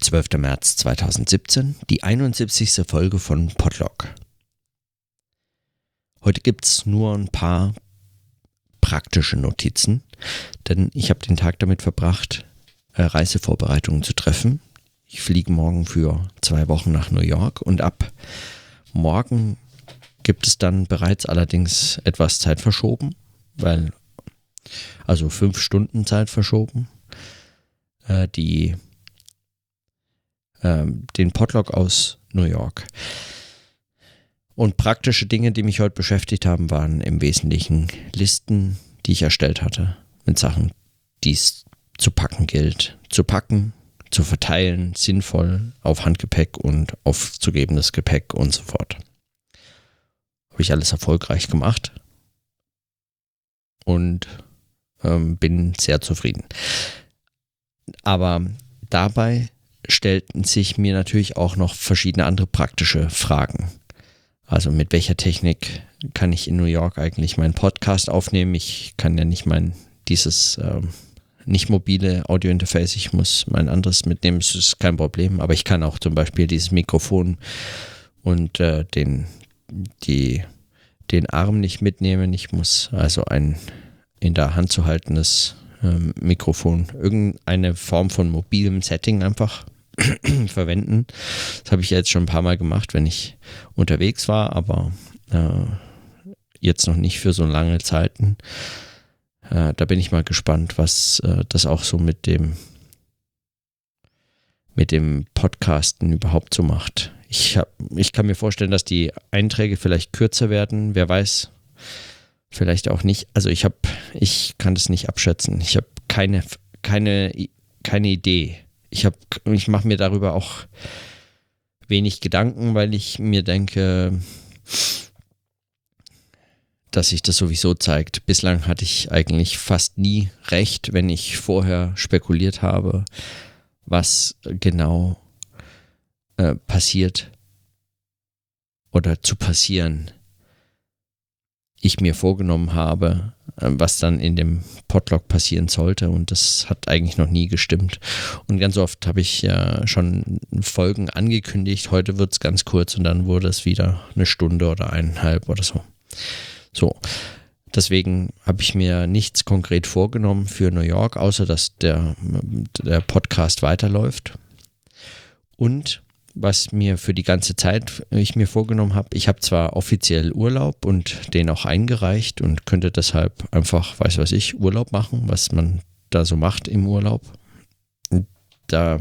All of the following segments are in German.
12. März 2017, die 71. Folge von Podlog. Heute gibt es nur ein paar praktische Notizen, denn ich habe den Tag damit verbracht, äh, Reisevorbereitungen zu treffen. Ich fliege morgen für zwei Wochen nach New York und ab morgen gibt es dann bereits allerdings etwas Zeit verschoben, weil also fünf Stunden Zeit verschoben. Äh, die ähm, den Podlog aus New York. Und praktische Dinge, die mich heute beschäftigt haben, waren im Wesentlichen Listen, die ich erstellt hatte, mit Sachen, die es zu packen gilt. Zu packen, zu verteilen, sinnvoll auf Handgepäck und aufzugebendes Gepäck und so fort. Habe ich alles erfolgreich gemacht und ähm, bin sehr zufrieden. Aber dabei stellten sich mir natürlich auch noch verschiedene andere praktische Fragen. Also mit welcher Technik kann ich in New York eigentlich meinen Podcast aufnehmen? Ich kann ja nicht mein dieses ähm, nicht mobile Audiointerface, ich muss mein anderes mitnehmen, das ist kein Problem. Aber ich kann auch zum Beispiel dieses Mikrofon und äh, den, die, den Arm nicht mitnehmen. Ich muss also ein in der Hand zu haltendes ähm, Mikrofon, irgendeine Form von mobilem Setting einfach verwenden. Das habe ich jetzt schon ein paar Mal gemacht, wenn ich unterwegs war, aber äh, jetzt noch nicht für so lange Zeiten. Äh, da bin ich mal gespannt, was äh, das auch so mit dem mit dem Podcasten überhaupt so macht. Ich, hab, ich kann mir vorstellen, dass die Einträge vielleicht kürzer werden. Wer weiß, vielleicht auch nicht. Also ich habe, ich kann das nicht abschätzen. Ich habe keine, keine, keine Idee ich habe, ich mache mir darüber auch wenig Gedanken, weil ich mir denke, dass sich das sowieso zeigt. Bislang hatte ich eigentlich fast nie recht, wenn ich vorher spekuliert habe, was genau äh, passiert oder zu passieren ich mir vorgenommen habe, was dann in dem Podlog passieren sollte. Und das hat eigentlich noch nie gestimmt. Und ganz oft habe ich ja schon Folgen angekündigt. Heute wird es ganz kurz und dann wurde es wieder eine Stunde oder eineinhalb oder so. So. Deswegen habe ich mir nichts konkret vorgenommen für New York, außer dass der, der Podcast weiterläuft. Und was mir für die ganze Zeit ich mir vorgenommen habe. Ich habe zwar offiziell Urlaub und den auch eingereicht und könnte deshalb einfach, weiß was ich, Urlaub machen, was man da so macht im Urlaub. Da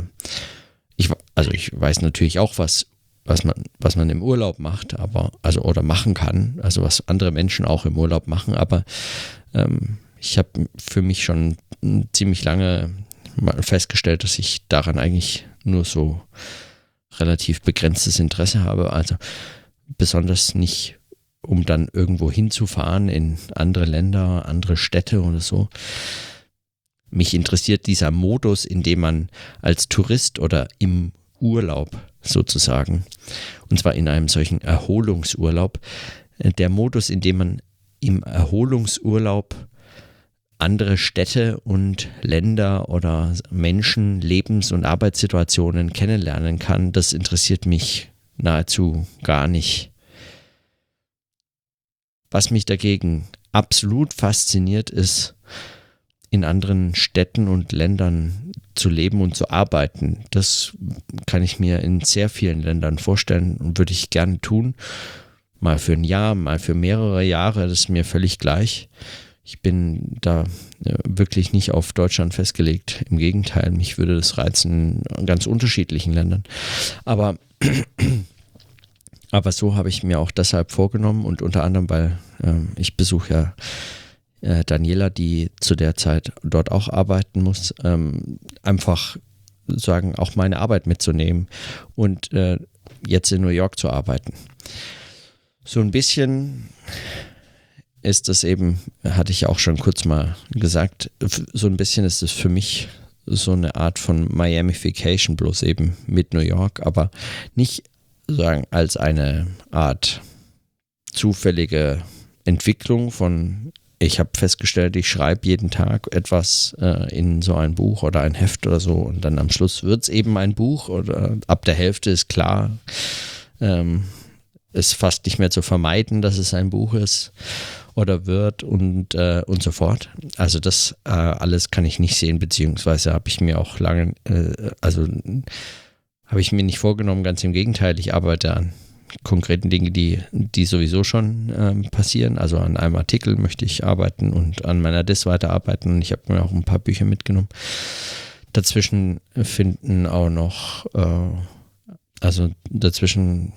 ich also ich weiß natürlich auch was was man was man im Urlaub macht, aber also oder machen kann, also was andere Menschen auch im Urlaub machen, aber ähm, ich habe für mich schon ziemlich lange festgestellt, dass ich daran eigentlich nur so relativ begrenztes Interesse habe. Also besonders nicht, um dann irgendwo hinzufahren in andere Länder, andere Städte oder so. Mich interessiert dieser Modus, in dem man als Tourist oder im Urlaub sozusagen, und zwar in einem solchen Erholungsurlaub, äh, der Modus, in dem man im Erholungsurlaub andere Städte und Länder oder Menschen, Lebens- und Arbeitssituationen kennenlernen kann, das interessiert mich nahezu gar nicht. Was mich dagegen absolut fasziniert, ist, in anderen Städten und Ländern zu leben und zu arbeiten. Das kann ich mir in sehr vielen Ländern vorstellen und würde ich gerne tun. Mal für ein Jahr, mal für mehrere Jahre, das ist mir völlig gleich. Ich bin da äh, wirklich nicht auf Deutschland festgelegt. Im Gegenteil, mich würde das reizen in ganz unterschiedlichen Ländern. Aber, aber so habe ich mir auch deshalb vorgenommen und unter anderem, weil äh, ich besuche ja äh, Daniela, die zu der Zeit dort auch arbeiten muss, ähm, einfach sagen, auch meine Arbeit mitzunehmen und äh, jetzt in New York zu arbeiten. So ein bisschen ist das eben, hatte ich auch schon kurz mal gesagt, so ein bisschen ist es für mich so eine Art von Miamification, bloß eben mit New York, aber nicht sagen als eine Art zufällige Entwicklung von ich habe festgestellt, ich schreibe jeden Tag etwas äh, in so ein Buch oder ein Heft oder so und dann am Schluss wird es eben ein Buch oder ab der Hälfte ist klar, ähm, ist fast nicht mehr zu vermeiden, dass es ein Buch ist oder wird und, äh, und so fort. Also das äh, alles kann ich nicht sehen, beziehungsweise habe ich mir auch lange, äh, also habe ich mir nicht vorgenommen, ganz im Gegenteil, ich arbeite an konkreten Dingen, die, die sowieso schon ähm, passieren. Also an einem Artikel möchte ich arbeiten und an meiner Dis weiterarbeiten und ich habe mir auch ein paar Bücher mitgenommen. Dazwischen finden auch noch, äh, also dazwischen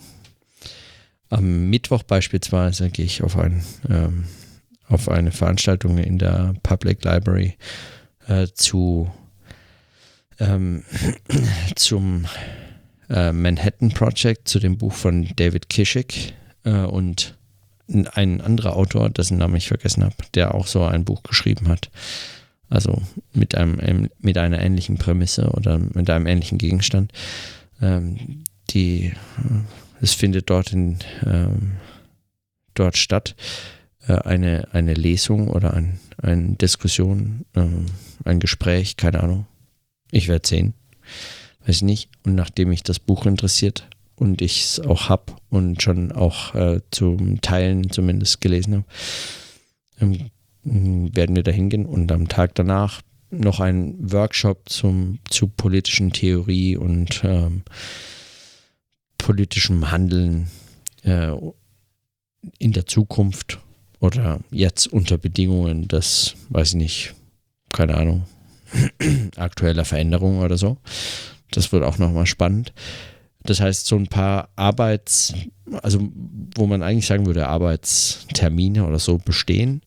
am Mittwoch beispielsweise gehe ich auf, ein, ähm, auf eine Veranstaltung in der Public Library äh, zu ähm, zum äh, Manhattan Project, zu dem Buch von David Kishik äh, und ein anderer Autor, dessen Namen ich vergessen habe, der auch so ein Buch geschrieben hat. Also mit einem mit einer ähnlichen Prämisse oder mit einem ähnlichen Gegenstand. Ähm, die äh, es findet dort in ähm, dort statt äh, eine, eine Lesung oder ein, eine Diskussion, ähm, ein Gespräch, keine Ahnung. Ich werde sehen weiß ich nicht. Und nachdem mich das Buch interessiert und ich es auch habe und schon auch äh, zum Teilen zumindest gelesen habe, ähm, werden wir da hingehen und am Tag danach noch ein Workshop zum, zu politischen Theorie und ähm, politischem Handeln äh, in der Zukunft oder jetzt unter Bedingungen des, weiß ich nicht, keine Ahnung, aktueller Veränderungen oder so. Das wird auch nochmal spannend. Das heißt, so ein paar Arbeits-, also wo man eigentlich sagen würde, Arbeitstermine oder so bestehen.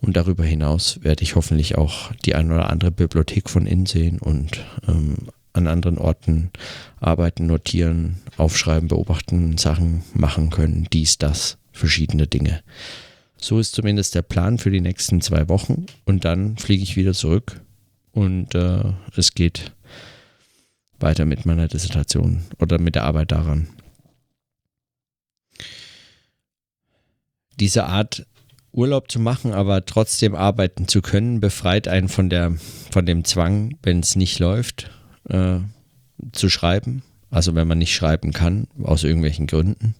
Und darüber hinaus werde ich hoffentlich auch die ein oder andere Bibliothek von innen sehen und ähm, an anderen Orten arbeiten, notieren, aufschreiben, beobachten, Sachen machen können, dies, das, verschiedene Dinge. So ist zumindest der Plan für die nächsten zwei Wochen und dann fliege ich wieder zurück und äh, es geht weiter mit meiner Dissertation oder mit der Arbeit daran. Diese Art Urlaub zu machen, aber trotzdem arbeiten zu können, befreit einen von, der, von dem Zwang, wenn es nicht läuft, äh, zu schreiben. Also wenn man nicht schreiben kann, aus irgendwelchen Gründen.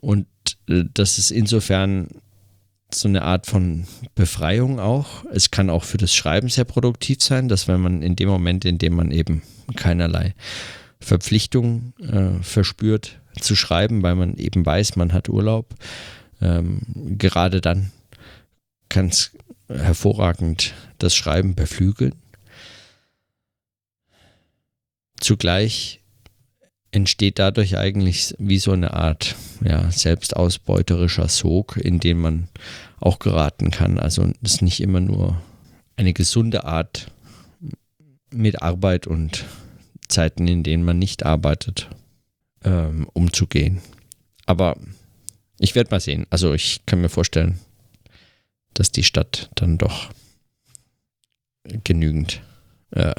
Und äh, das ist insofern so eine Art von Befreiung auch. Es kann auch für das Schreiben sehr produktiv sein, dass wenn man in dem Moment, in dem man eben keinerlei Verpflichtung äh, verspürt zu schreiben, weil man eben weiß, man hat Urlaub, ähm, gerade dann kann es hervorragend das Schreiben beflügeln. Zugleich entsteht dadurch eigentlich wie so eine Art ja, selbstausbeuterischer Sog, in den man auch geraten kann. Also es ist nicht immer nur eine gesunde Art mit Arbeit und Zeiten, in denen man nicht arbeitet, ähm, umzugehen. Aber ich werde mal sehen. Also ich kann mir vorstellen, dass die Stadt dann doch genügend äh,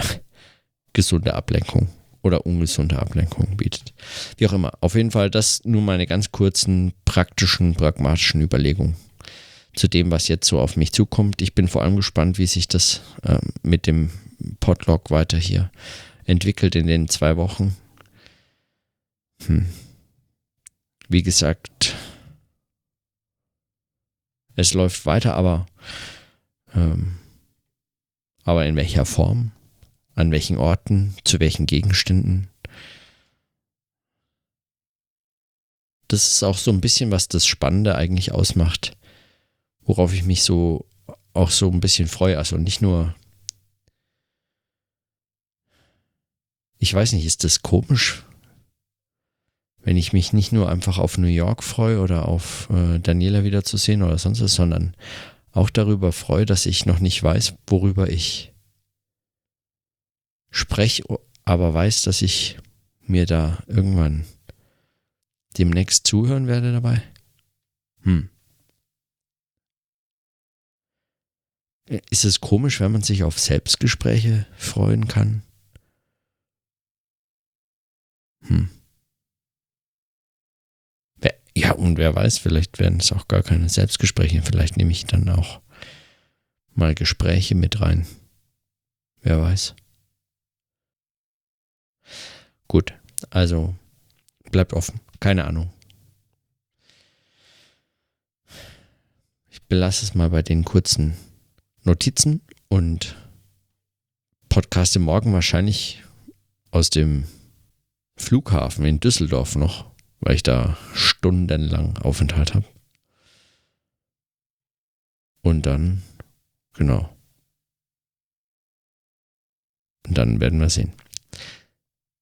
gesunde Ablenkung oder ungesunde Ablenkung bietet. Wie auch immer. Auf jeden Fall das nur meine ganz kurzen, praktischen, pragmatischen Überlegungen zu dem, was jetzt so auf mich zukommt. Ich bin vor allem gespannt, wie sich das äh, mit dem Podlog weiter hier entwickelt in den zwei Wochen. Hm. Wie gesagt, es läuft weiter, aber, ähm, aber in welcher Form? An welchen Orten, zu welchen Gegenständen. Das ist auch so ein bisschen, was das Spannende eigentlich ausmacht, worauf ich mich so auch so ein bisschen freue. Also nicht nur, ich weiß nicht, ist das komisch, wenn ich mich nicht nur einfach auf New York freue oder auf äh, Daniela wiederzusehen oder sonst was, sondern auch darüber freue, dass ich noch nicht weiß, worüber ich spreche, aber weiß, dass ich mir da irgendwann demnächst zuhören werde dabei? Hm. Ist es komisch, wenn man sich auf Selbstgespräche freuen kann? Hm. Ja, Ja, und wer weiß, vielleicht werden es auch gar keine Selbstgespräche. Vielleicht nehme ich dann auch mal Gespräche mit rein. Wer weiß. Gut, also bleibt offen. Keine Ahnung. Ich belasse es mal bei den kurzen Notizen und podcaste morgen wahrscheinlich aus dem Flughafen in Düsseldorf noch, weil ich da stundenlang Aufenthalt habe. Und dann, genau. Und dann werden wir sehen.